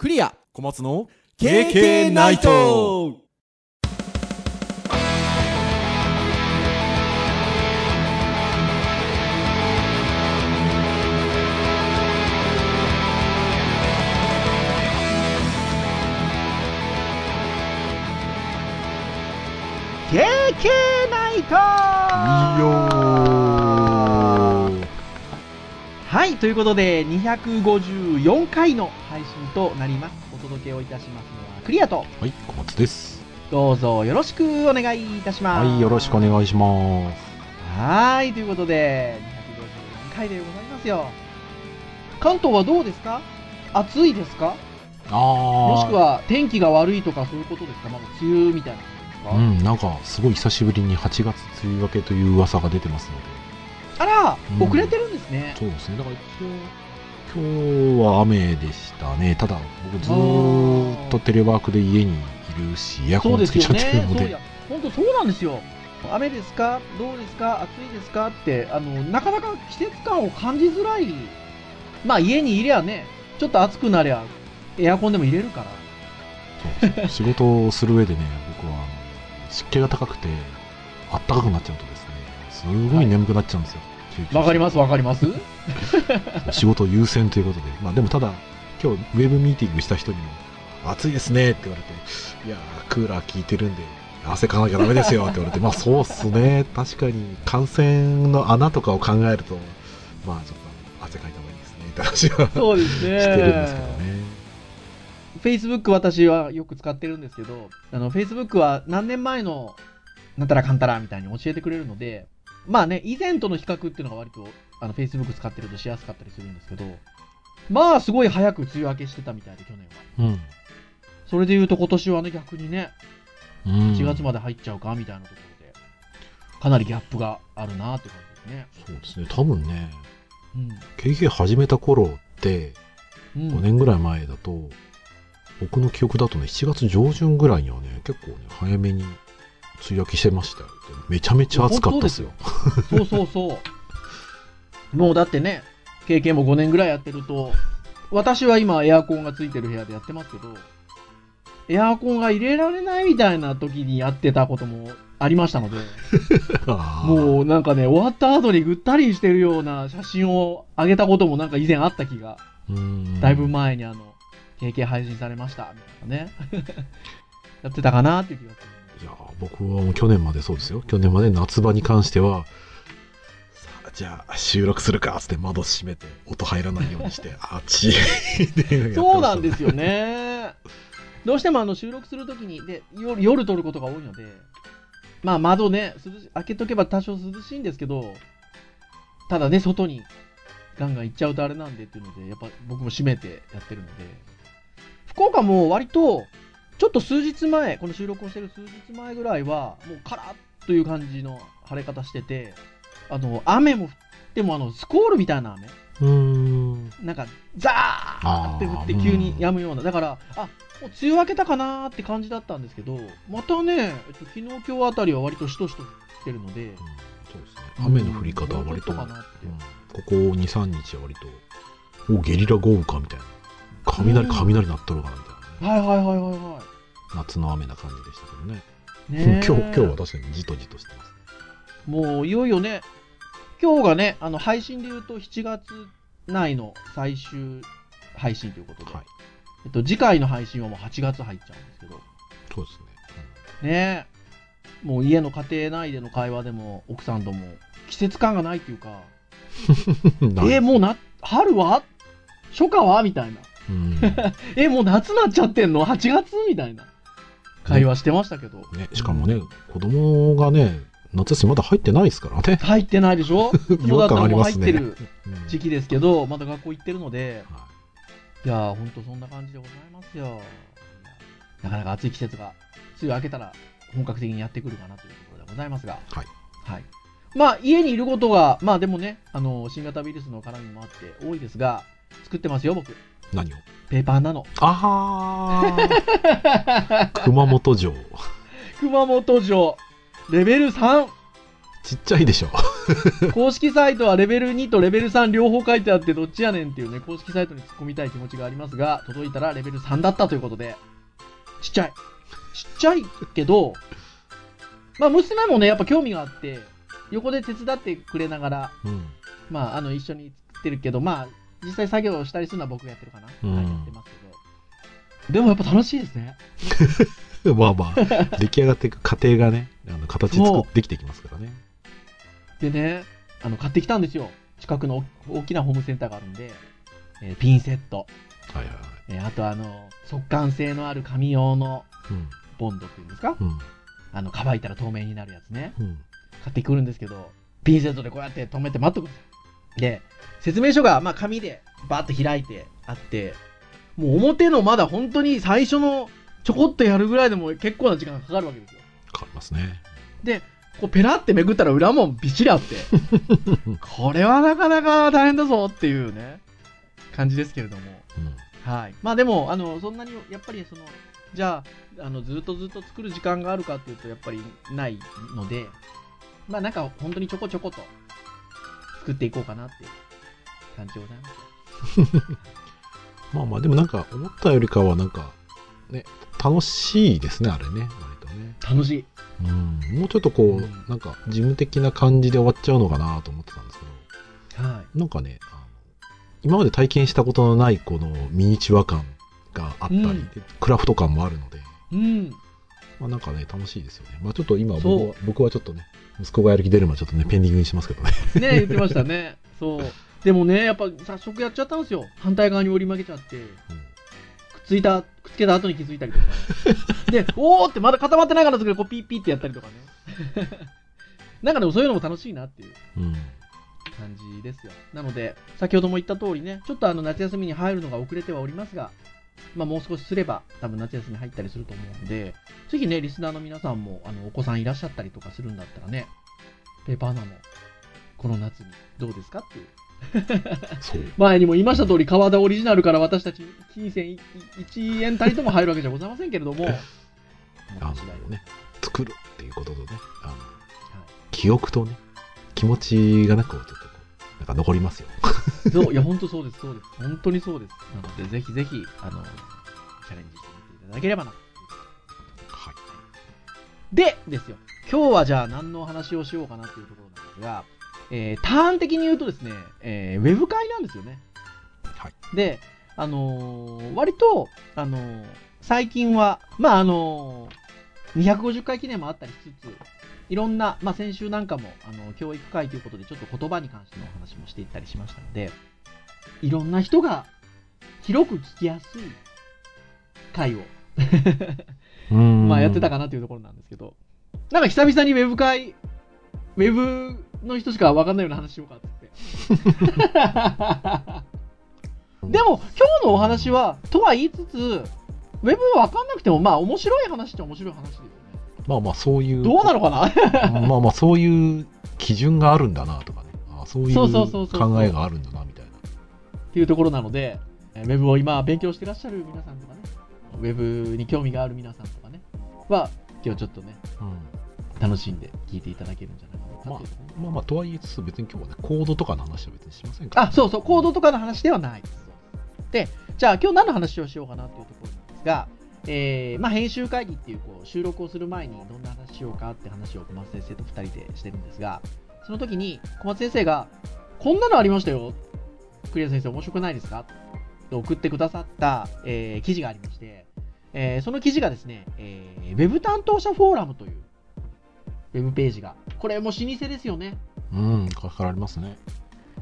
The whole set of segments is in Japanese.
クリア。小松の KK ナイト。ケーケーナイト。いいよはい、ということで、254回の配信となります。お届けをいたしますのは、クリアと、はい小松です。どうぞよろしくお願いいたします。はいよろしくお願いします。はい、ということで、254回でございますよ。関東はどうですか？暑いですか？ああもしくは天気が悪いとかそういうことですか？まだ梅雨みたいなうんなんかすごい久しぶりに8月梅雨明けという噂が出てますのであら、うん遅れてるんですね。そうですねだから一応今日は雨でしたねただ僕ずーっとテレワークで家にいるしエアコンつけちゃってるの。で本当そうなんですよ。雨ですか？どうですか？暑いですか？って、あの、なかなか季節感を感じづらい。まあ家にいりゃね、ちょっと暑くなりゃ、エアコンでも入れるから。仕事をする上でね僕は湿気が高くてあったかくなっちゃうとですねすごい眠くなっちゃうんですよ、集中してわかりますわかります。仕事優先ということで、まあでもただ、今日ウェブミーティングした人にも、暑いですねって言われて、いやー、クーラー効いてるんで、汗かかなきゃダメですよって言われて、まあそうっすね、確かに感染の穴とかを考えると、まあちょっと汗かいた方がいいですねって話は。そうですね。してるんですけどね。Facebook 私はよく使ってるんですけど、あの、Facebook は何年前の、なんたらかんたらみたいに教えてくれるので、まあね、以前との比較っていうのが割と、あの、Facebook 使ってるとしやすかったりするんですけど、まあ、すごい早く梅雨明けしてたみたいで、去年は。うん。それで言うと今年はね、逆にね、うん、4月まで入っちゃうかみたいなところで、かなりギャップがあるなって感じですね。そうですね、多分ね、うん。KK 始めた頃って、うん、5年ぐらい前だと、僕の記憶だとね、7月上旬ぐらいにはね、結構ね、早めに梅雨明けしてましたよ。めちゃめちゃ暑かったですよ。そうそうそう。もうだってね、経験も5年ぐらいやってると、私は今エアコンがついてる部屋でやってますけど、エアコンが入れられないみたいな時にやってたこともありましたので、もうなんかね、終わった後にぐったりしてるような写真を上げたこともなんか以前あった気が、うんだいぶ前にあの、経験配信されました、みたいなね。やってたかなっていう気がする。いやー僕はもう去年までそうですよ。去年まで夏場に関しては、さあ、じゃあ収録するかっつって窓閉めて音入らないようにして、あっちで。そうなんですすよね。どうしてもあの収録するときにで夜、夜撮ることが多いので、まあ窓ね、涼し開けとけば多少涼しいんですけど、ただね、外にガンガン行っちゃうとあれなんでっていうので、やっぱ僕も閉めてやってるので、福岡も割と、ちょっと数日前、この収録をしてる数日前ぐらいは、もうカラッという感じの晴れ方してて、あの、雨も降ってもあの、スコールみたいな雨うーん。なんか、ザーって降って急に止むような。だから、あ、もう梅雨明けたかなーって感じだったんですけど、またね、えっと、昨日今日あたりは割としとしと降ってるので、そうですね。雨の降り方は割と、もうんここ2、3日は割と、お、ゲリラ豪雨かみたいな。雷、うん雷鳴っとるかなみたいなね。はいはいはいはいは夏の雨な感じでしたけどね。い。ねえ今日、今日は確かにじとじとしてます。もういよいよね、今日がね、あの、配信で言うと7月内の最終配信ということで、はい。えっと、次回の配信はもう8月入っちゃうんですけど、そうですね。ねえ、もう家の家庭内での会話でも奥さんとも季節感がないっていうか、うんえーもうな、春は？初夏は？みたいな。うん。え、もう夏なっちゃってんの ?8 月？みたいな会話してましたけど。ね、しかもね、子供がね、夏休みまだ入ってないですからね。入ってないでしょ？違和感ありますね。入ってるうん時期ですけど、まだ学校行ってるので、はいやー、ほんとそんな感じでございますよ。なかなか暑い季節が、梅雨明けたら本格的にやってくるかなというところでございますが。はい。はい。まあ、家にいることが、まあでもね、あの、新型ウイルスの絡みもあって多いですが、作ってますよ、僕。何を？ペーパーナノ。ああ 熊本城。熊本城、レベル3。ちっちゃいでしょ。公式サイトはレベル2とレベル3両方書いてあってどっちやねんっていうね、公式サイトに突っ込みたい気持ちがありますが、届いたらレベル3だったということで、ちっちゃい。ちっちゃいけど、まあ娘もね、やっぱ興味があって、横で手伝ってくれながら、うん。まあ、あの、一緒に作ってるけど、まあ、実際作業をしたりするのは僕がやってるかな。うんはい、やってますけど。でもやっぱ楽しいですね。まあまあ、出来上がっていく過程がね、あの形作できていきますからね。でね、あの、買ってきたんですよ。近くの大大きなホームセンターがあるんで、えーピンセット、はいはいはい。えーあとあの、速乾性のある紙用のうん。ボンドっていうんですか？うん。あの、乾いたら透明になるやつね。うん。買ってくるんですけど、ピンセットでこうやって止めて待っとくんですよ。で、説明書が、まあ、紙でバーッと開いてあって、もう表のまだ本当に最初のちょこっとやるぐらいでも結構な時間がかかるわけですよ。変わりますね。で、こうペラってめくったら裏もびっしりあって、これはなかなか大変だぞっていうね、感じですけれども。うん。はい。まあでも、あの、そんなに、やっぱりその、じゃあ、あの、ずっとずっと作る時間があるかっていうと、やっぱりないので、まあなんか本当にちょこちょこと作っていこうかなっていう感じでございます。まあまあ、でもなんか、思ったよりかはなんか、ね、楽しいですね、あれね、割とね。楽しい。うん。もうちょっとこう、うんなんか、事務的な感じで終わっちゃうのかなと思ってたんですけど、はなんかね、あの今まで体験したことのないこのミニチュア感があったり、うんでクラフト感もあるので、い。うん。まあなんかね、楽しいですよね。まあちょっと今僕僕はちょっとね、息子がやる気出るまでちょっとね、ペンディングにしますけどね。ね言ってましたね。そう。でもね、やっぱ早速やっちゃったんですよ。反対側に折り曲げちゃって。くっついた、くっつけた後に気づいたりとか。で、おーってまだ固まってないからすぐこうピッピッってやったりとかね。なんかでもそういうのも楽しいなっていううん。うん。感じですよ。なので、先ほども言った通りね、ちょっとあの夏休みに入るのが遅れてはおりますが、まあもう少しすれば多分夏休み入ったりすると思うので、ぜひね、リスナーの皆さんもあのお子さんいらっしゃったりとかするんだったらね、ペーパーナもこの夏にどうですかっていう。前にも言いました通り、川田オリジナルから私たち金銭1円たりとも入るわけじゃございませんけれども、あのね、作るっていうこととね、あの、はい。記憶とね、気持ちがなく、ちょっとなんか残りますよ。そう、いや、本当そうです、そうです。本当にそうです。なので、ぜひぜひ、あの、チャレンジしてみていただければな。はい。で、ですよ。今日はじゃあ何のお話をしようかなっていうところなんですが、えー、ターン的に言うとですね、えーウェブ会なんですよね。はい。で、あのー割と、あのー最近は、まあ、あのー250回記念もあったりしつつ、いろんな、まあ、先週なんかも、あの、教育会ということで、ちょっと言葉に関してのお話もしていったりしましたので、いろんな人が広く聞きやすい会を、うんまあ、やってたかなというところなんですけど、なんか久々にウェブ会、ウェブの人しか分かんないような話しようかって。でも、今日のお話は、とは言いつつ、ウェブ分かんなくても、まあ、面白い話っちゃ面白い話だよね。まあまあ、そういう。どうなのかな？まあまあ、そういう基準があるんだなとかね。あそういう考えがあるんだな、みたいな。っていうところなので、えーウェブを今勉強してらっしゃる皆さんとかね、ウェブに興味がある皆さんとかね、は、今日ちょっとね、うん。楽しんで聞いていただけるんじゃないかなというところねまあまあ、とはいえつつ、別に今日はね、コードとかの話は別にしませんから、あ、そうそう、コードとかの話ではないです。で、じゃあ今日何の話をしようかなっていうところなんですが、えーまあ、編集会議っていうこう収録をする前にどんな話しようかって話を小松先生と2人でしてるんですが、その時に小松先生が、こんなのありましたよ。クリア先生面白くないですか？と送ってくださった、えー記事がありまして、えーその記事がですね、えーウェブ担当者フォーラムというウェブページが、これも老舗ですよね。うん、かかりますね。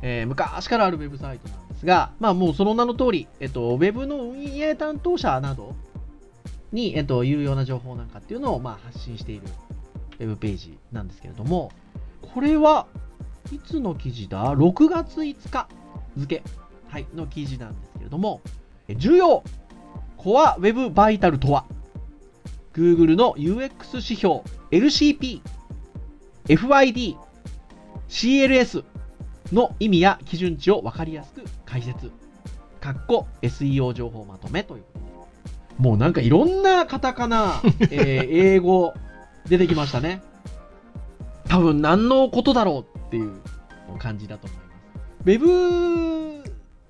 えー昔からあるウェブサイトなんですが、まあもうその名の通り、えっと、ウェブの運営担当者などに、えっと、有用な情報なんかっていうのを、まあ、発信しているウェブページなんですけれども、これはいつの記事だ ?6 月5日付、はい、の記事なんですけれども、重要コアウェブバイタルとは？Google の UX 指標 LCP、FYD、CLS の意味や基準値を分かりやすく解説。かっこ SEO 情報まとめということ。もうなんかいろんなカタカナ、えー英語出てきましたね。多分何のことだろうっっていう感じだと思います。ウェブ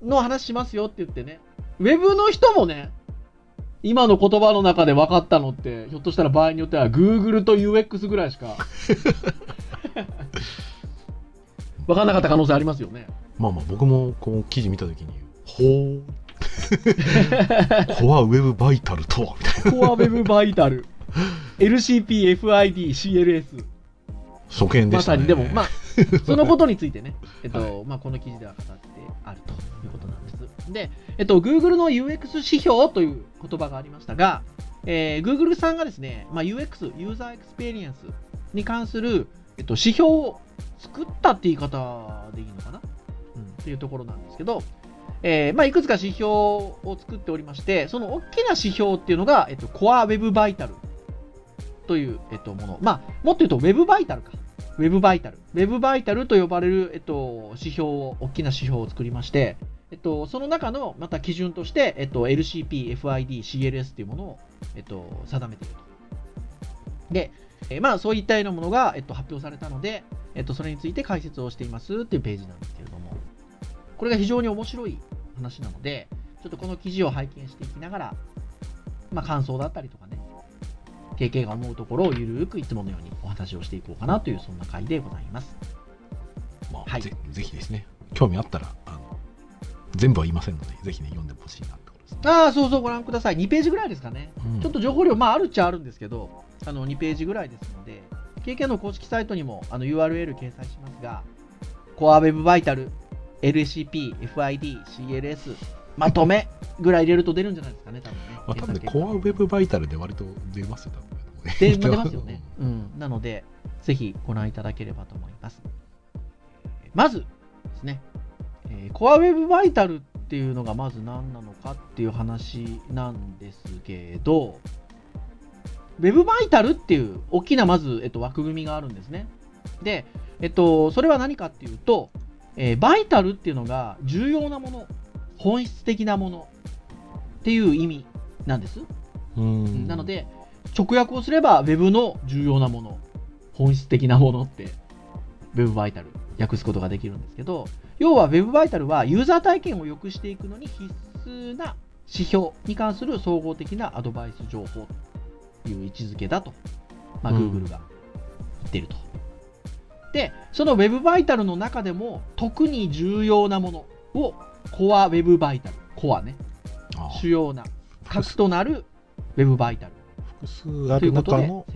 の話しますよって言ってね、ウェブの人もね、今の言葉の中で分かったのって、ひょっとしたら場合によっては Google と UX ぐらいしか 分かんなかった可能性ありますよね。まあまあ僕もこう記事見たときに、ほう。 Core Web Vital とはみたいな。コアウェブバイタル、LCP、FID、CLS。初見でしたね。まさに、でも、まあ、そのことについてね、えっと、まあ、この記事では語ってあるということなんです。で、えっと、Google の UX 指標という言葉がありましたが、えー Google さんがですね、まあ、UX、 User Experience に関する、えっと、指標を作ったって言い方でいいのかな、うん、っていうところなんですけど、えーまあ、いくつか指標を作っておりまして、その大きな指標っていうのが、えっと、Core Web Vital という、えっと、もの。まあ、もっと言うと Web Vital か。ウェブバイタル。ウェブバイタルと呼ばれる、えっと、指標を、大きな指標を作りまして、えっと、その中のまた基準として、えっと、LCP、FID、CLS というものを、えっと、定めていると。で、えーまあ、そういったようなものが、えっと、発表されたので、えっと、それについて解説をしていますっていうページなんですけれども、これが非常に面白い話なので、ちょっとこの記事を拝見していきながら、まあ、感想だったりとかね、経験が思うところをゆるーくいつものようにお話をしていこうかなというそんな回でございます。まあはいぜぜひですね、興味あったら、あの全部は言いませんので、ぜひね、読んでほしいなってことですね。ああ、そうそう、ご覧ください。2ページぐらいですかね。うんちょっと情報量、まあ、あるっちゃあるんですけど、あの2ページぐらいですので、KK の公式サイトにもあの URL 掲載しますが、Core Web Vital、LCP、FID、CLS、まとめぐらい入れると出るんじゃないですかね、多分ね。まあ、多分コアウェブバイタルで割と出ますよ、多分で出ますよね。うん。なので、ぜひご覧いただければと思います。まずですね、えー、Core Web Vital っていうのがまず何なのかっていう話なんですけど、Web Vital っていう大きなまず、えっと、枠組みがあるんですね。で、えっと、それは何かっていうと、えー、バイタルっていうのが重要なもの、本質的なものっていう意味なんです。うんなの、で、直訳をすれば Web の重要なもの、本質的なものって、Web バイタル、訳すことができるんですけど、要は Web バイタルはユーザー体験を良くしていくのに必須な指標に関する総合的なアドバイス情報という位置づけだと、まあ、うん Google が言っていると。で、その Web バイタルの中でも特に重要なものを Core Web バイタル、コアね、あ主要な核となる Web バイタル複数ある中の。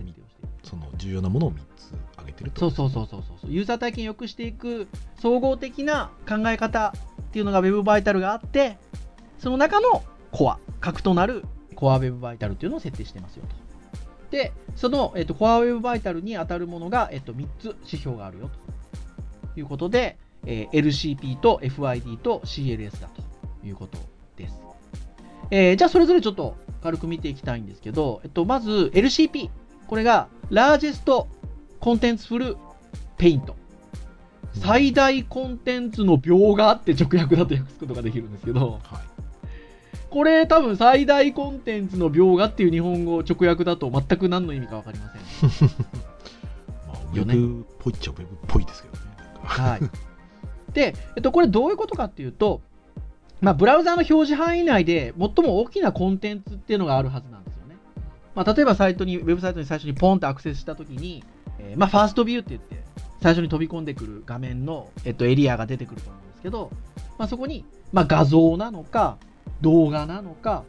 その重要なものを3つ挙げてると。そうそうそうそうそう。ユーザー体験を良くしていく総合的な考え方っていうのが Web バイタルがあって、その中のコア、核となるコア Web バイタルっていうのを設定してますよと。で、その、えっと、コア Web バイタルに当たるものが、えっと、3つ指標があるよということで、えー LCP と FID と CLS だということです。えーじゃあそれぞれちょっと軽く見ていきたいんですけど、えっと、まず LCP。これが Largest Contentful Paint。最大コンテンツの描画って直訳だと訳すことができるんですけど、はい。これ多分最大コンテンツの描画っていう日本語直訳だと全く何の意味か分かりません。まあ、ウェブっぽいっちゃウェブっぽいですけどね。はい。で、えっと、これどういうことかっていうと、まあ、ブラウザーの表示範囲内で最も大きなコンテンツっていうのがあるはずなんですよね。まあ、例えばサイトに、ウェブサイトに最初にポンとアクセスしたときに、えーまあ、ファーストビューって言って、最初に飛び込んでくる画面の、えっと、エリアが出てくると思うんですけど、まあ、そこに、まあ、画像なのか、動画なのか、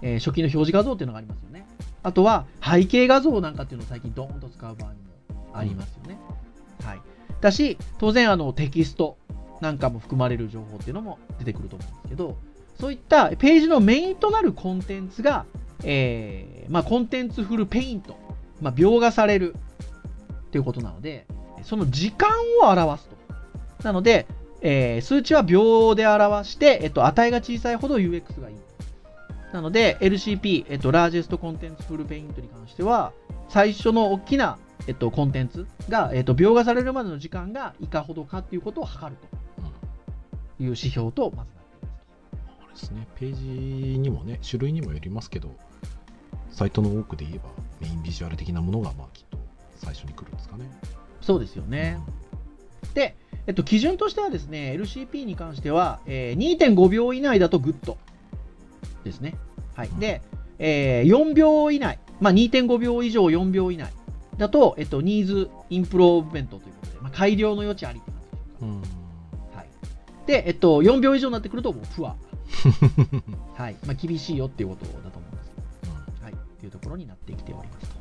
えー初期の表示画像っていうのがありますよね。あとは、背景画像なんかっていうのを最近ドーンと使う場合もありますよね。はい。だし、当然、あの、テキストなんかも含まれる情報っていうのも出てくると思うんですけど、そういったページのメインとなるコンテンツが、えーまあ、コンテンツフルペイント、まあ、描画されるということなので、その時間を表すと。なので、えー数値は秒で表して、えっと、値が小さいほど UX がいい。なので、LCP、えっと、Largest Contents Full Paint に関しては、最初の大きな、えっと、コンテンツが、えっと、描画されるまでの時間がいかほどかっていうことを測るうんという指標とまずなっていますあれですね、ページにもね、種類にもよりますけど、サイトの多くで言えば、メインビジュアル的なものが、まあ、きっと最初に来るんですかね。と。そうですよね。で、えっと、基準としてはですね、LCP に関しては、えー2.5秒以内だと Good ですね。はい。で、えー4秒以内、まあ、2.5秒以上4秒以内だと、えっと、 Needs Improvement ということで、まあ、改良の余地ありって感じでしょうん。はい。で、えっと、4秒以上になってくると、もう、プア。はい。まあ、厳しいよっていうことだと思うんですけど、はい。っていうところになってきておりますと。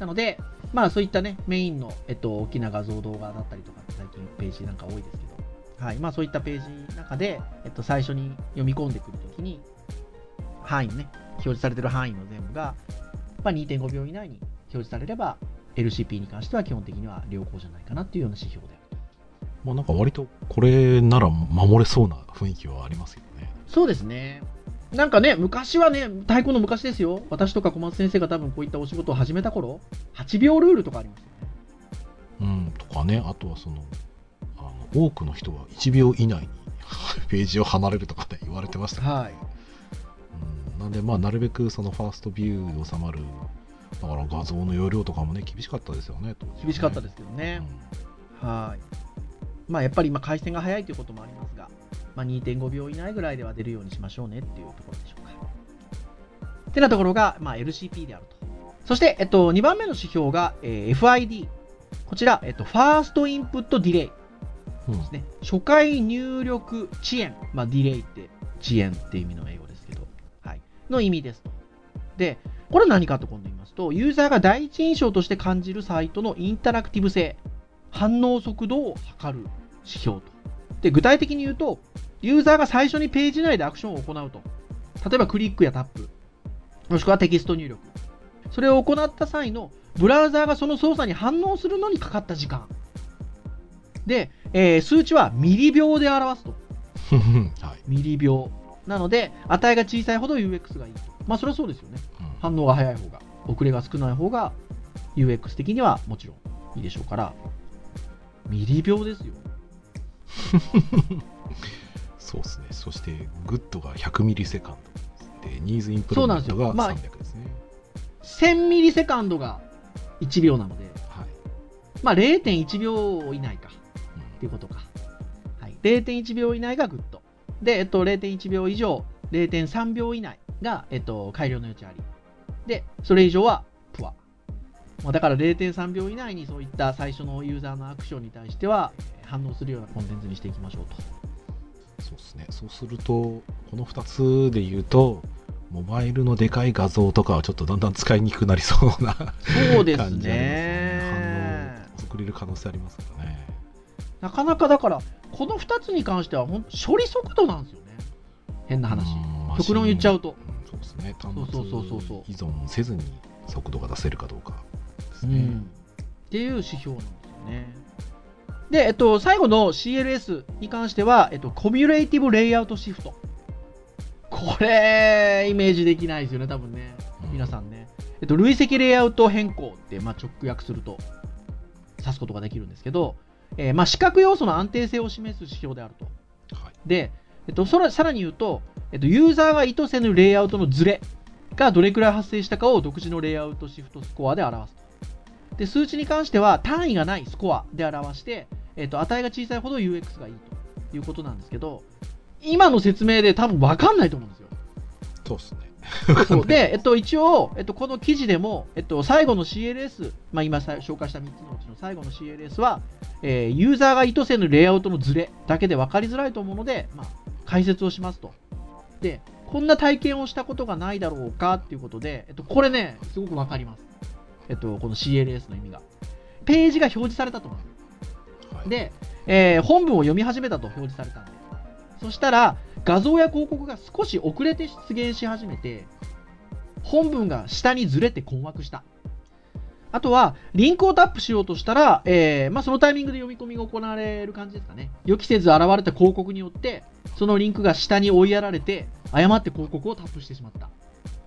なので、まあ、そういったね、メインの、えっと、大きな画像動画だったりとか最近ページなんか多いですけど、はい。まあ、そういったページの中で、えっと、最初に読み込んでくるときに、範囲のね、表示されてる範囲の全部が、まあ、2.5秒以内に表示されれば、LCP に関しては基本的には良好じゃないかなっていうような指標で。まあなんか割とこれなら守れそうな雰囲気はありますよね。そうですね。なんかね、昔はね、太鼓の昔ですよ。私とか小松先生が多分こういったお仕事を始めた頃、8秒ルールとかありましたよね。うん、とかね、あとはその、あの多くの人は1秒以内に ページを離れるとかね、言われてましたけど、はい。うん、なんでまあなるべくそのファーストビューで収まる、だから画像の容量とかもね、厳しかったですよね、ね厳しかったですけどね。はい。まあやっぱり今回線が早いということもありますが、まあ、2.5秒以内ぐらいでは出るようにしましょうねっていうところでしょうか。ってなところが、まあ、LCP であると。そして、えっと、2番目の指標が、えー FID。こちら、えっと、ファーストインプットディレイうんですね。初回入力遅延。まあ、ディレイって遅延っていう意味の英語ですけど、はい。の意味ですと。で、これは何かと今度言いますと、ユーザーが第一印象として感じるサイトのインタラクティブ性、反応速度を測る指標と。で、具体的に言うと、ユーザーが最初にページ内でアクションを行うと。例えばクリックやタップ、もしくはテキスト入力。それを行った際の、ブラウザーがその操作に反応するのにかかった時間。で、えー数値はミリ秒で表すと。はい。ミリ秒。なので、値が小さいほど UX がいいと。まあ、それはそうですよね。うん反応が早い方が、遅れが少ない方が、UX 的にはもちろんいいでしょうから、ミリ秒ですよ。そうですね。そして、 Good が100 millisecond。で、 Needs Improvement がそうなんです300ですね。1000 millisecond が1秒なので、はい。まあ、0.1秒以内か。うんっていうことか。はい、0.1秒以内が Good。で、えっと、0.1秒以上、0.3秒以内が、えっと、改良の余地あり。で、それ以上は。まあ、だから0.3秒以内にそういった最初のユーザーのアクションに対しては、えー反応するようなコンテンツにしていきましょうと。そうですね。そうすると、この2つで言うと、モバイルのでかい画像とかはちょっとだんだん使いにくくなりそうなそうです感じありますよね。ね。反応遅れる可能性ありますからね。なかなかだから、この2つに関してはほん、処理速度なんですよね。変な話。うん極論言っちゃうと。うんそうですね。端そうそうそうそうそう末依存せずに速度が出せるかどうかですね。うん、っていう指標なんですよね。で、えっと、最後の CLS に関しては、えっと、コミュレーティブレイアウトシフト。これ、イメージできないですよね、多分ね。うん皆さんね。えっと、累積レイアウト変更って、まあ、直訳すると、指すことができるんですけど、えーまあ、視覚要素の安定性を示す指標であると。はい。で、えっと、そらさらに言うと、えっと、ユーザーが意図せぬレイアウトのズレがどれくらい発生したかを独自のレイアウトシフトスコアで表すと。で、数値に関しては単位がないスコアで表して、えっと、値が小さいほど UX がいいということなんですけど、今の説明で多分分かんないと思うんですよ。そうですね。そうで、えっと、一応、えっと、この記事でも、えっと、最後の CLS、まあ、今さ紹介した3つのうちの最後の CLS は、えーユーザーが意図せぬレイアウトのズレだけで分かりづらいと思うので、まあ、解説をしますと。で、こんな体験をしたことがないだろうかっていうことで、えっと、これね、すごく分かります。えっと、この CLS の意味が。ページが表示されたと思う。はい、で、えー本文を読み始めたと表示されたんで。そしたら、画像や広告が少し遅れて出現し始めて、本文が下にずれて困惑した。あとは、リンクをタップしようとしたら、えーまあ、そのタイミングで読み込みが行われる感じですかね。予期せず現れた広告によって、そのリンクが下に追いやられて、誤って広告をタップしてしまった。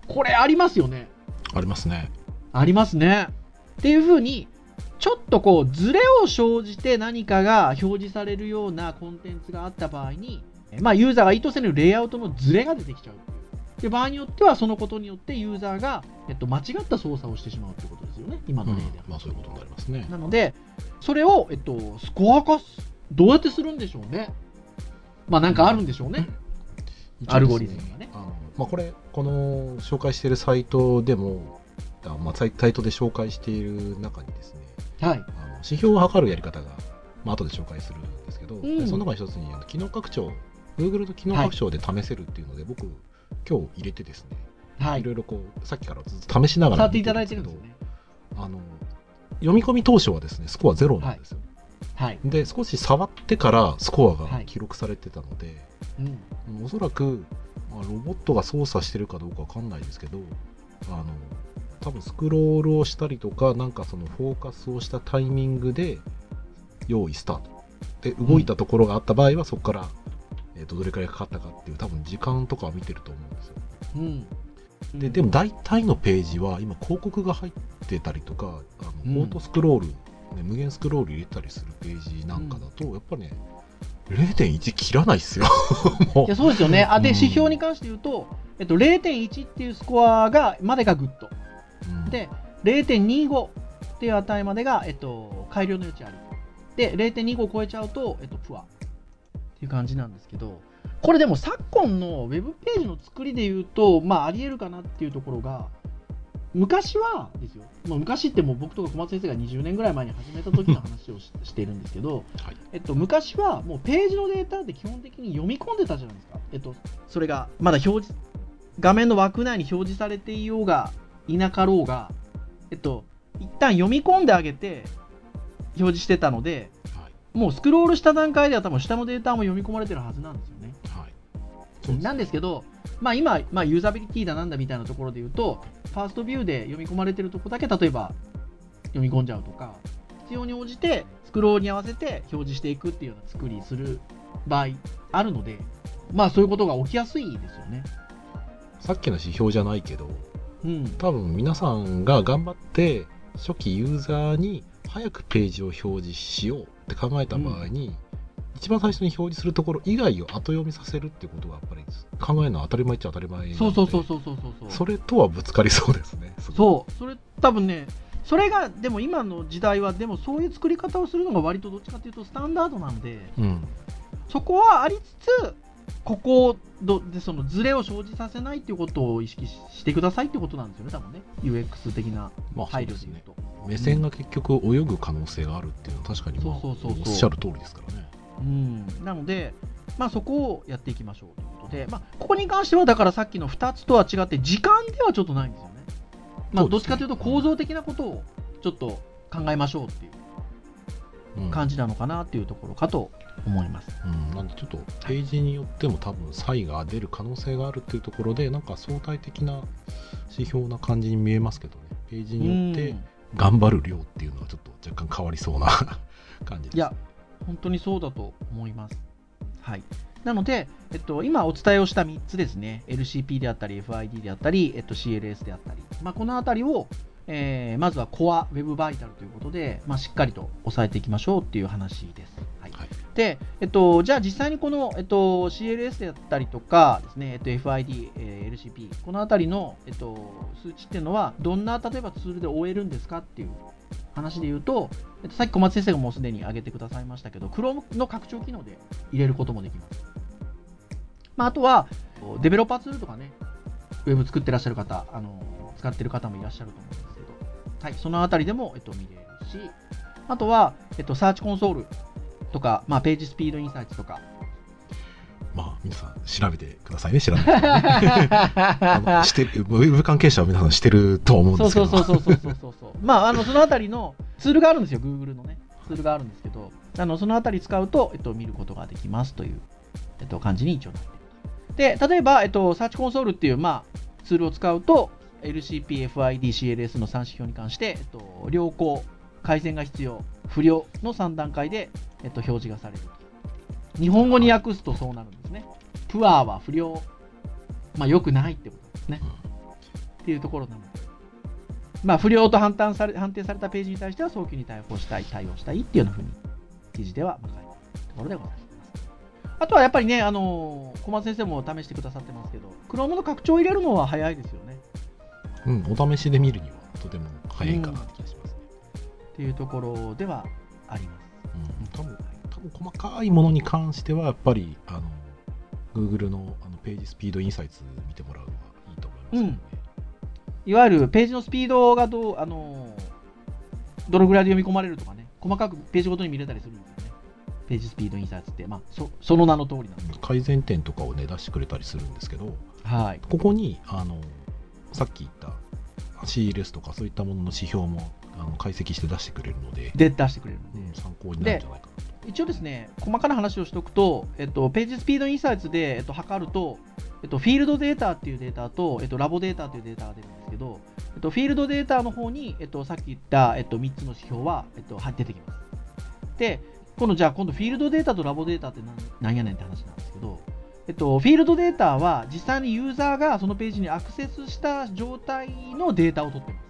これありますよね。ありますね。ありますね。っていう風に、ちょっとこう、ズレを生じて何かが表示されるようなコンテンツがあった場合に、えまあ、ユーザーが意図せぬレイアウトのズレが出てきちゃう。っていう。で場合によってはそのことによってユーザーが、えっと、間違った操作をしてしまうということですよね。今の例では、まあそういうことになりますね。なのでそれを、えっと、スコア化すどうやってするんでしょうね。まあなんかあるんでしょうね、アルゴリズムがね。あのまあ、これこの紹介しているサイトでもあ、まあ、サイトで紹介している中にですねはい。あの指標を測るやり方が、まあ後で紹介するんですけど、ん。でその中の一つにあの機能拡張 Google の機能拡張で試せるっていうので、僕今日入れてですね、、はい。いろいろこうさっきからずっと試しながら触っていただいてるんですよねあの読み込み当初はですねスコアゼロなんですよ、はい、で少し触ってからスコアがはい。記録されてたので、うん、おそらく、まあ、ロボットが操作してるかどうかわかんないですけどあの多分スクロールをしたりとかなんかそのフォーカスをしたタイミングで用意スタート。で動いたところがあった場合はそこから、えーとどれくらいかかったかっていう多分時間とかを見てると思うんですよ。うん、ででも大体のページは今広告が入ってたりとかあうん。のオートスクロール、ね、無限スクロール入れたりするページなんかだと、やっぱりね0.1切らないっすよ。も いやそうですよね。あでうん。指標に関して言うと、えっと、0.1っていうスコアがまでが Good うん。で0.25っていう値までが、えっと、改良の余地ありで0.25を超えちゃうと、えっと、 Poor っていう感じなんですけどこれでも昨今のウェブページの作りで言うとまあありえるかなっていうところが昔はですよ、まあ、昔ってもう僕とか小松先生が20年ぐらい前に始めた時の話をししているんですけど、はい。えっと、昔はもうページのデータって基本的に読み込んでたじゃないですか、えっと、それがまだ表示画面の枠内に表示されていようがいなかろうが、えっと、一旦読み込んであげて表示してたのではいもうスクロールした段階では多分下のデータも読み込まれてるはずなんですよね。はいそうですなんですけど、まあ、今、まあ、ユーザビリティだなんだみたいなところで言うと、ファーストビューで読み込まれてるとこだけ、例えば読み込んじゃうとか、必要に応じてスクロールに合わせて表示していくっていうような作りする場合あるので、まあ、そういうことが起きやすいですよね。さっきの指標じゃないけどうん、多分皆さんが頑張って初期ユーザーに早くページを表示しようって考えた場合に、一番最初に表示するところ以外を後読みさせるってことがやっぱり考えるのは当たり前っちゃ当たり前そうそうそうそうそうそう。それとはぶつかりそうですねそう、それ多分ね、それがでも今の時代は、でもそういう作り方をするのが割とどっちかというとスタンダードなので、うんそこはありつつ、ここをどでそのズレを生じさせないっていうことを意識ししてくださいってことなんですよね、多分ね、UX 的な配ですね。慮で言うと。目線が結局泳ぐ可能性があるっていうのは確かにまあそうそうそうおっしゃる通りですからね。うん、なので、まあ、そこをやっていきましょうということで、まあ、ここに関しては、だからさっきの2つとは違って、時間ではちょっとないんですよね。まあ、どっちかというと、構造的なことをちょっと考えましょうっていう。うん感じなのかなっていうところかと思います。うん、なんでちょっとページによっても多分差異が出る可能性があるっていうところでなんか相対的な指標な感じに見えますけどね。ページによってうん。頑張る量っていうのはちょっと若干変わりそうな 感じです、いや、本当にそうだと思います。はい。なので、えっと、今お伝えをした3つですね、LCP であったり、FID であったり、えっと、CLS であったり、まあ、このあたりを、えーまずはコア Web バイタルということで、まあ、しっかりと押さえていきましょうっていう話です。はいはいで、えっと、じゃあ実際にこの、えっと、CLS であったりとかですね、えっと、FID、えー LCP、このあたりの、えっと、数値っていうのは、どんな、例えばツールで終えるんですかっていう話で言うと、えっと、さっき小松先生がもうすでに挙げてくださいましたけど、Chrome の拡張機能で入れることもできます。まあ、あとは、デベロッパーツールとかね、ウェブ作ってらっしゃる方、あの使ってる方もいらっしゃると思うんですはい、そのあたりでも、えっと、見れるし、あとは、えっと、サーチコンソールとか、まあ、ページスピードインサイトとか、まあ皆さん調べてくださいね知らない人はね してるウェブ関係者は皆さんしてるとは思うんですけどそうそうそうそうそうそう。まあ、あの、そのあたりのツールがあるんですよ、Google のね。ツールがあるんですけど、あの、そのあたり使うと、えっと、見ることができますという、えっと、感じに一応なっていると。で、例えば、えっと、サーチコンソールっていう、まあ、ツールを使うと、LCP、FID、CLS の3指標に関して、えっと、良好、改善が必要、不良の3段階で、えっと、表示がされる。日本語に訳すとそうなるんですね。プアは不良、まあ、良くないってことですね。っていうところなので。まあ、不良と判断され判定されたページに対しては早期に対応したい、対応したいっていうようなふうに記事では書いてあるところでございます。あとはやっぱりね、あの小松先生も試してくださってますけど、Chrome の拡張を入れるのは早いですよね。うん、お試しで見るにはとても早いかなって気がしますね。っていうところではあります。うん、多分多分細かいものに関してはやっぱりあの Google のあのページスピードインサイツ見てもらうのがいいと思いますけどね。いわゆるページのスピードがどう、あのどのぐらいで読み込まれるとかね、細かくページごとに見れたりするんですよね。ページスピードインサイツって、まあ、そその名の通りなんです。改善点とかをね出してくれたりするんですけどはい。ここにあのさっき言った CLS とかそういったものの指標もあの解析して出してくれるので、で、出してくれるので。うん参考になるんじゃないかなと。一応ですね、細かな話をしておくと、えっと、ページスピードインサイツで、えっと、測ると、えっと、フィールドデータっていうデータと、えっと、ラボデータというデータが出るんですけど、えっと、フィールドデータの方に、えっと、さっき言った、えっと、3つの指標は、えっと、はい出てきます。で、今度じゃあ、今度フィールドデータとラボデータって何なんやねんって話なんですけど、えっと、フィールドデータは実際にユーザーがそのページにアクセスした状態のデータを取ってます。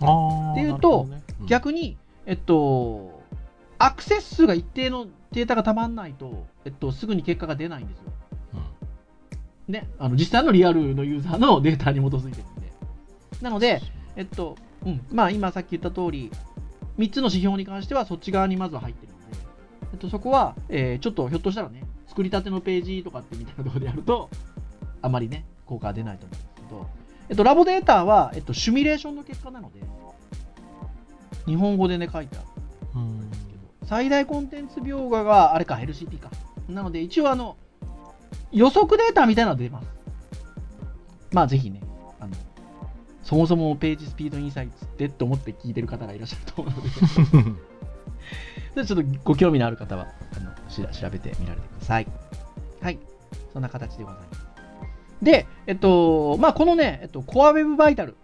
あーっていうとねうん逆に、えっと、アクセス数が一定のデータがたまんないと、えっと、すぐに結果が出ないんですよ。うんね、あの実際のリアルのユーザーのデータに基づいてるんで。なので、えっと、うん、まあ今さっき言った通り、3つの指標に関してはそっち側にまずは入ってるので、えっと、そこは、えーちょっとひょっとしたらね、作りたてのページとかってみたいなところでやると、あまりね、効果は出ないと思うんですけど、えっと、ラボデータは、えっと、シミュレーションの結果なので、日本語でね、書いてある。うんですけど。最大コンテンツ描画があれか LCP か。なので一応あの予測データみたいなのが出ます。まあぜひねあのそもそもページスピードインサイツってって思って聞いてる方がいらっしゃると思うので ちょっとご興味のある方はあの調べてみられてくださいはいそんな形でございますでえっとまあこのね、えっと、コアウェブバイタル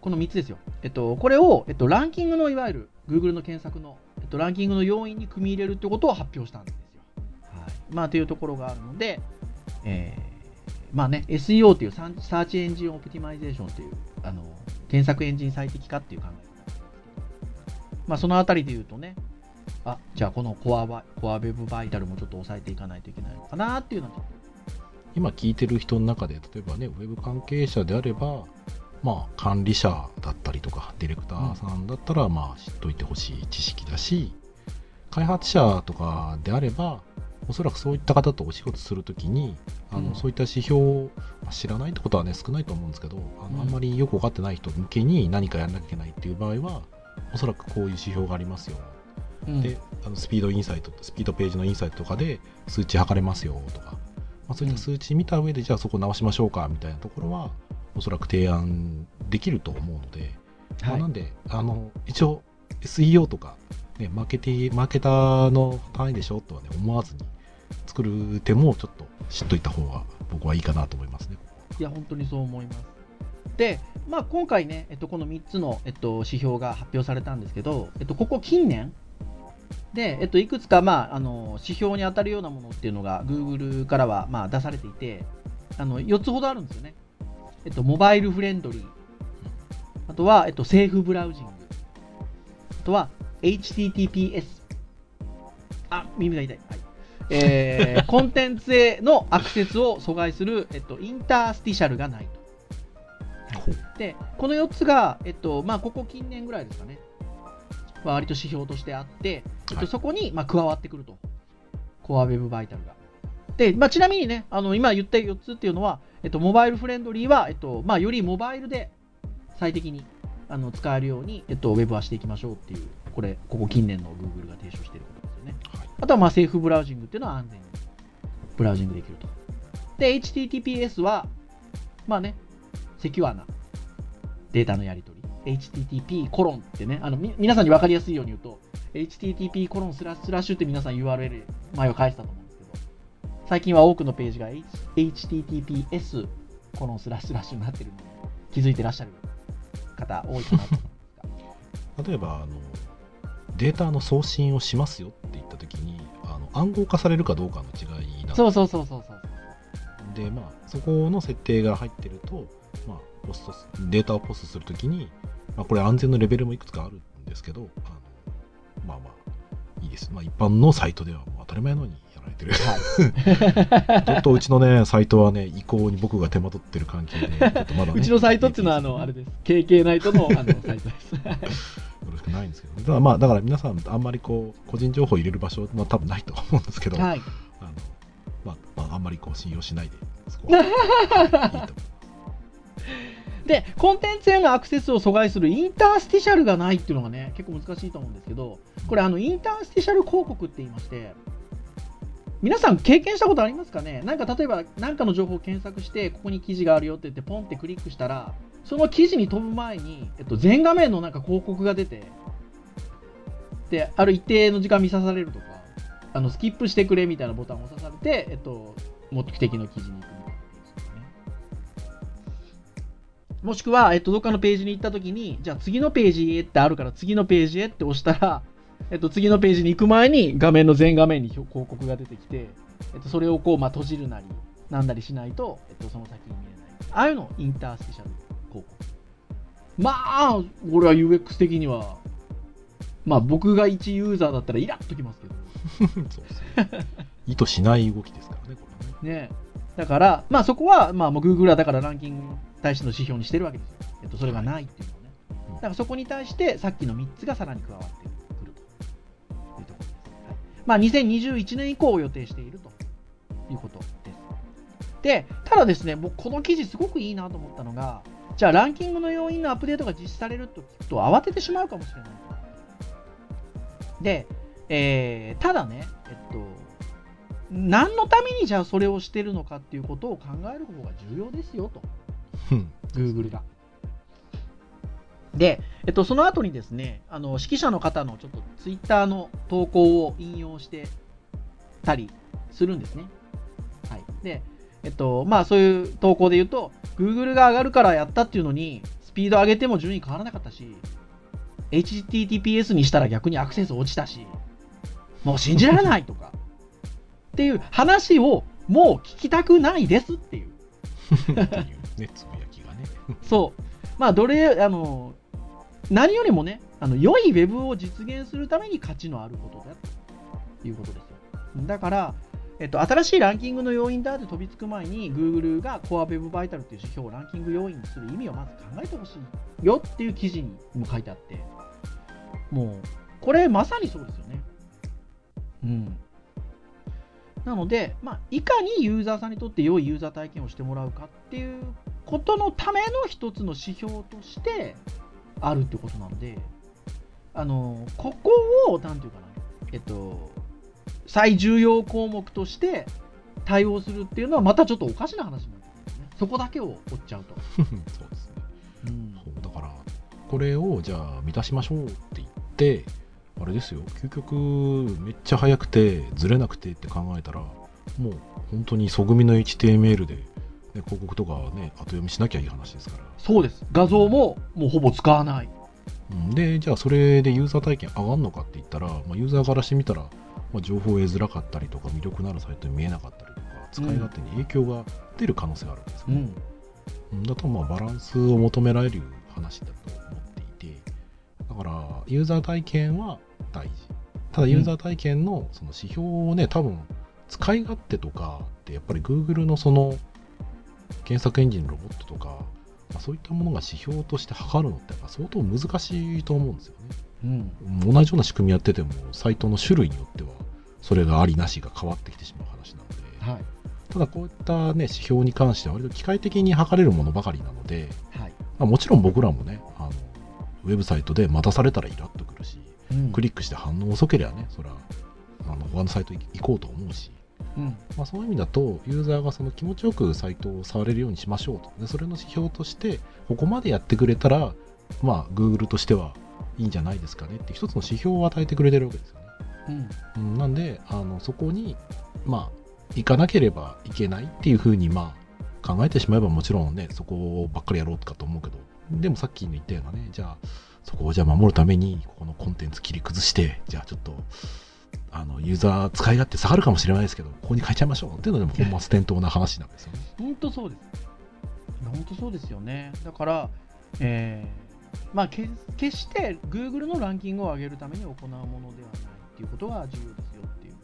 この3つですよ。えっと、これを、えっと、ランキングのいわゆる Google の検索の、えっと、ランキングの要因に組み入れるってことを発表したんですよ。はい。まあ、というところがあるので、えー、まあね、SEO というサー Search Engine Optimization という、あの、検索エンジン最適化っていう考え方まあ、そのあたりで言うとね、あ、じゃあこのコアバ Core Web Vital もちょっと抑えていかないといけないのかなっていうの今聞いてる人の中で例えばねウェブ関係者であればまあ管理者だったりとかディレクターさんだったらまあ知っといてほしい知識だし開発者とかであればおそらくそういった方とお仕事するときにあの、うん。そういった指標をまあ知らないってことはね少ないと思うんですけどあの、うん。あんまりよく分かってない人向けに何かやらなきゃいけないっていう場合はおそらくこういう指標がありますよであのスピードインサイトスピードページのインサイトとかで数値測れますよとか、まあ、そういった数値見た上で、じゃあそこ直しましょうかみたいなところはおそらく提案できると思うので、まあ、はいなんであの一応 SEO とか、ね、マーケティマーケターの単位でしょとは、ね、思わずに作る手もちょっと知っといた方が僕はいいかなと思いますね。いや、本当にそう思います。で、まあ、今回ね、えっと、この3つの、えっと、指標が発表されたんですけど、えっと、ここ近年で、えっと、いくつか、まあ、あの指標に当たるようなものっていうのが Google からは、まあ、出されていてあの4つほどあるんですよね。えっと、モバイルフレンドリーあとは、えっと、セーフブラウジングあとは HTTPS あ耳が痛い、はいえー コンテンツへのアクセスを阻害する、えっと、インタースティシャルがないと。で、この4つが、えっと、まあ、ここ近年ぐらいですかね。割と指標としてあって、えっと、はいそこに、まあ、加わってくると。コアウェブバイタルが。で、まあ、ちなみにね、あの、今言った4つっていうのは、えっと、モバイルフレンドリーは、えっと、まあ、よりモバイルで最適に、あの、使えるように、えっと、ウェブはしていきましょうっていう、これ、ここ近年の Google が提唱していることですよね。はいあとはまあセーフブラウジングっていうのは安全にブラウジングできると。で、HTTPS は、まあね、セキュアなデータのやり取り。HTTP コロンってね、あの、み皆さんに分かりやすいように言うと、HTTP コロンスラッシュスラッシュって皆さん URL 前を返したと思うんですけど、最近は多くのページが H- HTTPS コロンスラッシュスラッシュになってるのに気づいてらっしゃる方多いかなと思うんですが。例えばあのデータの送信をしますよって言った時にあの暗号化されるかどうかの違いなんですそうそうそうそうそう。で、まあ、そこの設定が入ってると、まあ、ポストすデータをポストするときに、まあ、これ安全のレベルもいくつかあるんですけど、あのまあまあ、いいです。まあ、一般のサイトではもう当たり前のようにやられてる。ちょっとうちのね、サイトはね、移行に僕が手間取ってる関係で、ちょっとまだね。うちのサイトっていうのは、あの、あれです。KK ナイトのあのサイトです。よろしくないんですけど、ね、だからまあ、だから皆さん、あんまりこう、個人情報入れる場所は多分ないと思うんですけど、はい。あのまあ、まあ、あんまりこう信用しないで、そこは いいと思う。で、コンテンツへのアクセスを阻害するインタースティシャルがないっていうのがね、結構難しいと思うんですけど、これ、あの、インタースティシャル広告って言いまして、皆さん経験したことありますかね？なんか例えば何かの情報を検索して、ここに記事があるよって言って、ポンってクリックしたら、その記事に飛ぶ前に、えっと、全画面のなんか広告が出て、で、ある一定の時間見さされるとか、あの、スキップしてくれみたいなボタンを押さされて、えっと、目的の記事に行くもしくは、えっと、どっかのページに行ったときに、じゃあ次のページへってあるから次のページへって押したら、えっと、次のページに行く前に画面の全画面に広告が出てきて、えっと、それをこう、まあ、閉じるなり、なんなりしないと、えっと、その先に見えない。ああいうの、インタースティシャル広告。まあ、これは UX 的には、まあ、僕が一ユーザーだったらイラッときますけど。そうですね。意図しない動きですからね、これね。ねだから、まあそこは、まあもう Google はだからランキングに対しての指標にしてるわけですよ。えっと、それがないっていうのをね。うんだからそこに対して、さっきの3つがさらに加わってくるというところです。はい、まあ2021年以降を予定しているということです。で、ただですね、僕この記事すごくいいなと思ったのが、じゃあランキングの要因のアップデートが実施されると聞くと慌ててしまうかもしれない。で、えーただね、えっと、何のためにじゃあそれをしてるのかっていうことを考える方が重要ですよと、うん。Google が。で、えっと、その後にですね、あの指揮者の方のちょっと Twitter の投稿を引用してたりするんですね。はい。で、えっと、まあそういう投稿で言うと、Google が上がるからやったっていうのに、スピード上げても順位変わらなかったし、HTTPS にしたら逆にアクセス落ちたし、もう信じられないとか、っていう話をもう聞きたくないですっていう。っていうね、つぶやきがね。そう。まあ、どれ、あの、何よりもね、あの、良いウェブを実現するために価値のあることだということですよ。だから、えっと、新しいランキングの要因だって飛びつく前に、Google が Core Web Vital っていう指標をランキング要因にする意味をまず考えてほしいよっていう記事にも書いてあって、もう、これまさにそうですよね。うん。なので、まあ、いかにユーザーさんにとって良いユーザー体験をしてもらうかっていうことのための一つの指標としてあるってことなので、あの、ここを、なんていうかな、えっと、最重要項目として対応するっていうのはまたちょっとおかしな話になってくるんですね。そこだけを追っちゃうと。そうですね。うんそうだから、これをじゃあ満たしましょうって言って、あれですよ、究極、めっちゃ速くて、ずれなくてって考えたら、もう本当に素組みの HTML で、ね、広告とかね、後読みしなきゃいい話ですから。そうです。画像ももうほぼ使わない。うんで、じゃあそれでユーザー体験上がるのかって言ったら、まあ、ユーザーからしてみたら、まあ、情報を得づらかったりとか、魅力のあるサイトに見えなかったりとか、使い勝手に影響が出る可能性があるんですよね。うん。うんだとまあバランスを求められる話だと思っていてだからユーザー体験は大事ただユーザー体験のその指標をね多分使い勝手とかってやっぱり Google のその検索エンジンのロボットとか、まあ、そういったものが指標として測るのってやっぱ相当難しいと思うんですよねうん。同じような仕組みやっててもサイトの種類によってはそれがありなしが変わってきてしまう話なので、はい。ただこういった、ね、指標に関しては割と機械的に測れるものばかりなので、はい。まあ、もちろん僕らもねあのウェブサイトで待たされたらイラッとくるしうんクリックして反応遅ければねそれはあの他のサイト行こうと思うし、うん。まあ、そういう意味だとユーザーがその気持ちよくサイトを触れるようにしましょうとでそれの指標としてここまでやってくれたらまあ Google としてはいいんじゃないですかねって一つの指標を与えてくれてるわけですよね。うん。うん、なんであのそこにまあ行かなければいけないっていうふうにまあ考えてしまえばもちろんねそこばっかりやろうかと思うけどでもさっき言ったようなねじゃあそこをじゃあ守るためにここのコンテンツ切り崩してじゃあちょっとあのユーザー使い勝手下がるかもしれないですけどここに変えちゃいましょうっていうのでも本末転倒な話なんですよね。本当そうです。本当そうですよね。だから、えーまあ、け決して Google のランキングを上げるために行うものではないっていうことが重要ですよっていう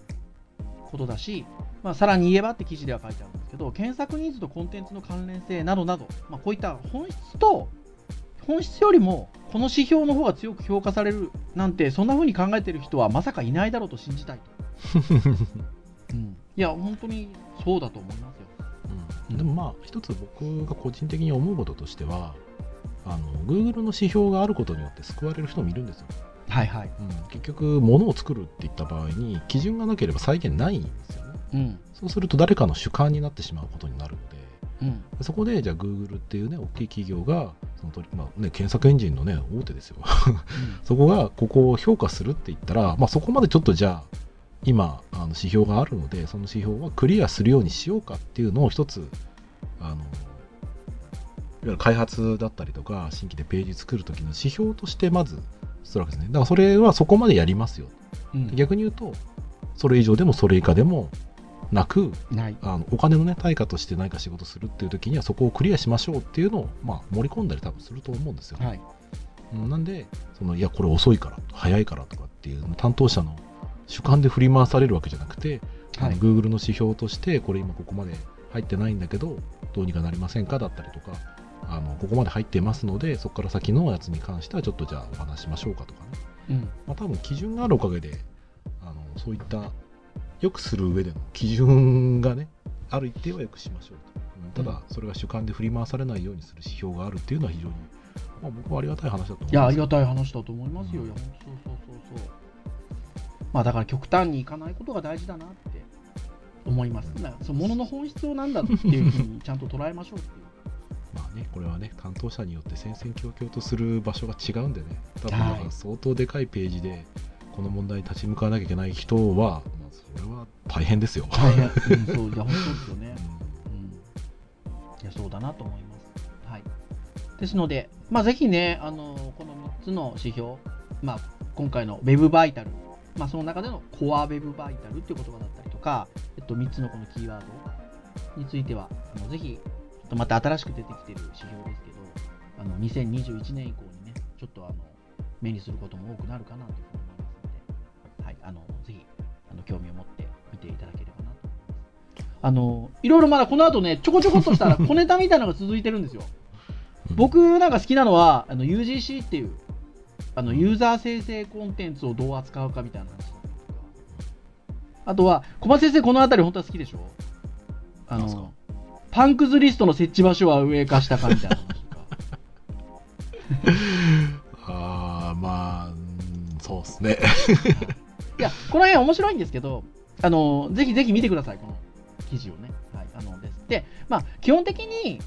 こことだし、まあ、さらに言えばって記事では書いてあるんですけど、検索ニーズとコンテンツの関連性などなど、まあ、こういった本質と、本質よりもこの指標の方が強く評価されるなんて、そんな風に考えてる人はまさかいないだろうと信じたいと。うん、いや、本当にそうだと思いますよ。うん、でもまあ一つ僕が個人的に思うこととしてはあの Google の指標があることによって救われる人もいるんですよ、はいはい。うん、結局物を作るっていった場合に基準がなければ再現ないんですよねうん。そうすると誰かの主観になってしまうことになるのでうん。そこでじゃあ Google っていうね大きい企業がそのまあね、検索エンジンのね大手ですよそこがここを評価するって言ったら、まあ、そこまでちょっとじゃあ今あの指標があるのでその指標はクリアするようにしようかっていうのを一つあのいわゆる開発だったりとか新規でページ作る時の指標としてまずするわけですねだからそれはそこまでやりますようん。逆に言うとそれ以上でもそれ以下でもなくない。あのお金のね対価として何か仕事するっていう時にはそこをクリアしましょうっていうのを、まあ、盛り込んだり多分すると思うんですよ、はい。うんなんでそのいやこれ遅いから早いからとかっていう担当者の主観で振り回されるわけじゃなくて、はい。Google の指標としてこれ今ここまで入ってないんだけどどうにかなりませんかだったりとかあのここまで入ってますのでそこから先のやつに関してはちょっとじゃあお話ししましょうかとかね、うん。まあ、多分基準があるおかげであのそういったよくする上での基準がねある一定はよくしましょうと、うんただそれが主観で振り回されないようにする指標があるっていうのは非常に、まあ、僕はありがたい話だと思いますいや、ありがたい話だと思いますよ。うんいや、本当そうそうそうそう。まあ、だから極端にいかないことが大事だなって思います。なそのものの本質をなんだっていうふうにちゃんと捉えましょうっていう。まあね、これはね、担当者によって戦々恐々とする場所が違うんでね、多分はいだから相当でかいページで、この問題に立ち向かわなきゃいけない人は、まあ、それは大変ですよ。大変。うん、そう、いや、本当ですよねう。んうん。いや、そうだなと思います。はい。ですので、まあ、ぜひね、あの、この3つの指標、まあ、今回の Web バイタル、まあ、その中でのコア Web バイタルっていう言葉だったりとか、えっと、3つのこのキーワードについては、あのぜひ、ちょっとまた新しく出てきてる指標ですけど、あの、2021年以降にね、ちょっとあの、目にすることも多くなるかなというふうに思いますので、はい、あの、ぜひ、興味を持って見ていただければなと思います。あの、いろいろまだこの後ね、ちょこちょこっとした小ネタみたいなのが続いてるんですよ。僕なんか好きなのは、あの UGC っていう、あのユーザー生成コンテンツをどう扱うかみたいな話。あとは、小松先生、このあたり本当は好きでしょ？あの、パンクズリストの設置場所は上か下かみたいな話とか。ああ、まあ、うんそうですね。この辺面白いんですけど、あの、ぜひぜひ見てください、この記事をね。はい、あのです。で、まあ、基本的に、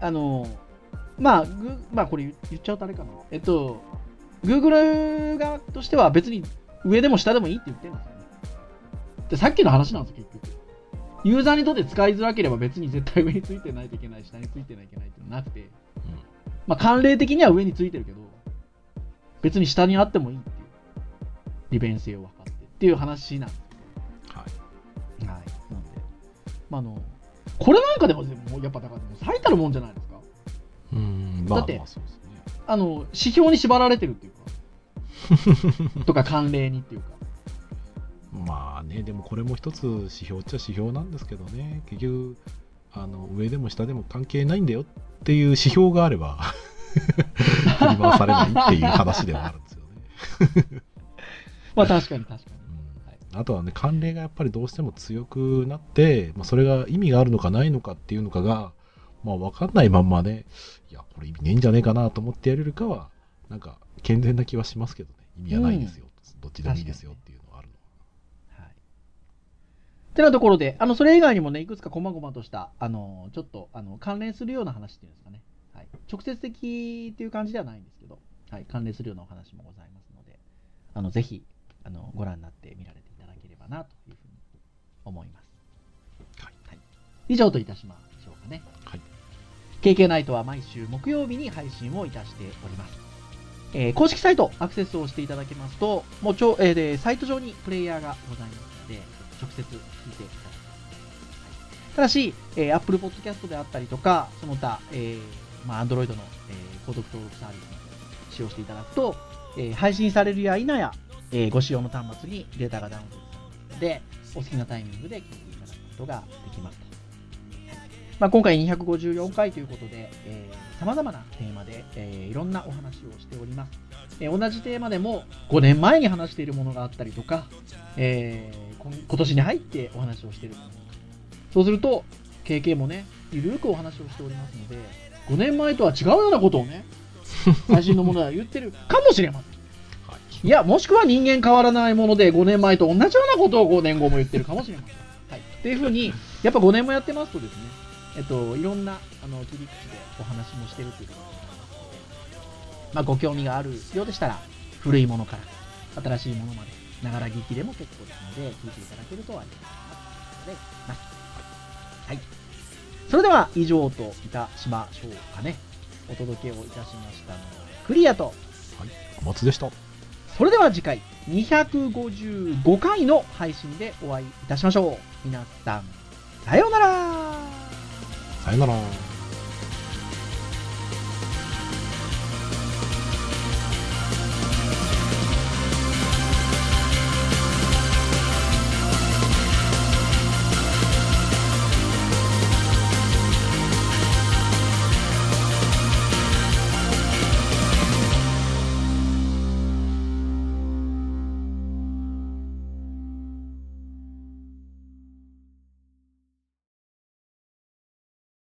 あの、まあ、ぐまあ、これ言言っちゃうとあれかな。えっと、Google 側としては別に上でも下でもいいって言ってるんですよね。で、さっきの話なんですよ、結局。ユーザーにとって使いづらければ別に絶対上についてないといけない、下についてないといけないってなくて、まあ、慣例的には上についてるけど、別に下にあってもいいっていう、利便性を分かってっていう話なんですはい。はい。なんで、まあ、あの、これなんかでも、やっぱだから、最たるもんじゃないですか。うん、まあ、だってね。あの、指標に縛られてるっていうか、とか慣例にっていうか。まあね、でもこれも一つ指標っちゃ指標なんですけどね、結局、あの上でも下でも関係ないんだよっていう指標があれば、振り回されないっていう話ではあるんですよね。まあ確かに確かに。あとはね、慣例がやっぱりどうしても強くなって、まあ、それが意味があるのかないのかっていうのかが、まあ、分かんないまんまね、いや、これ意味ねえんじゃねえかなと思ってやれるかは、なんか健全な気はしますけどね、意味はないですよ、どっちでもいいですよっていうのはあるの。はい。ってなところで、あの、それ以外にもね、いくつか細々とした、あの、ちょっと、あの、関連するような話っていうんですかね。はい。直接的っていう感じではないんですけど、はい。関連するようなお話もございますので、あの、ぜひ、あの、ご覧になって見られてな、というふうに思います。はい。以上といたしましょうかね。はい。KK ナイトは毎週木曜日に配信をいたしております。えー公式サイトアクセスをしていただけますと、もうちょ、えーでサイト上にプレイヤーがございますので、直接聞いていただけます。はいただし、えー Apple Podcast であったりとか、その他、えーまあ、Android の、えー購読登録サービスなどを使用していただくと、えー配信されるや否や、えーご使用の端末にデータがダウンロードで、お好きなタイミングで聞いていただくことができますと。まあ、今回254回ということで、えー、様々なテーマで、えーいろんなお話をしております。えー同じテーマでも5年前に話しているものがあったりとか、えー今年に入ってお話をしているものそうすると、KK もね、ゆるくお話をしておりますので、5年前とは違うようなことをね、最新のものは言ってるかもしれません。い。や、もしくは人間変わらないもので5年前と同じようなことを5年後も言ってるかもしれません。はい。っていうふうに、やっぱ5年もやってますとですね、えっと、いろんなあの切り口でお話もしてるということになりますので、まあ、ご興味があるようでしたら、古いものから新しいものまで、ながら聞きでも結構ですので、聞いていただけるとありがたいなということでます。はい。それでは、以上といたしましょうかね。お届けをいたしましたのは、クリアと、お松でした。それでは次回255回の配信でお会いいたしましょう。皆さん、さようならさよなら。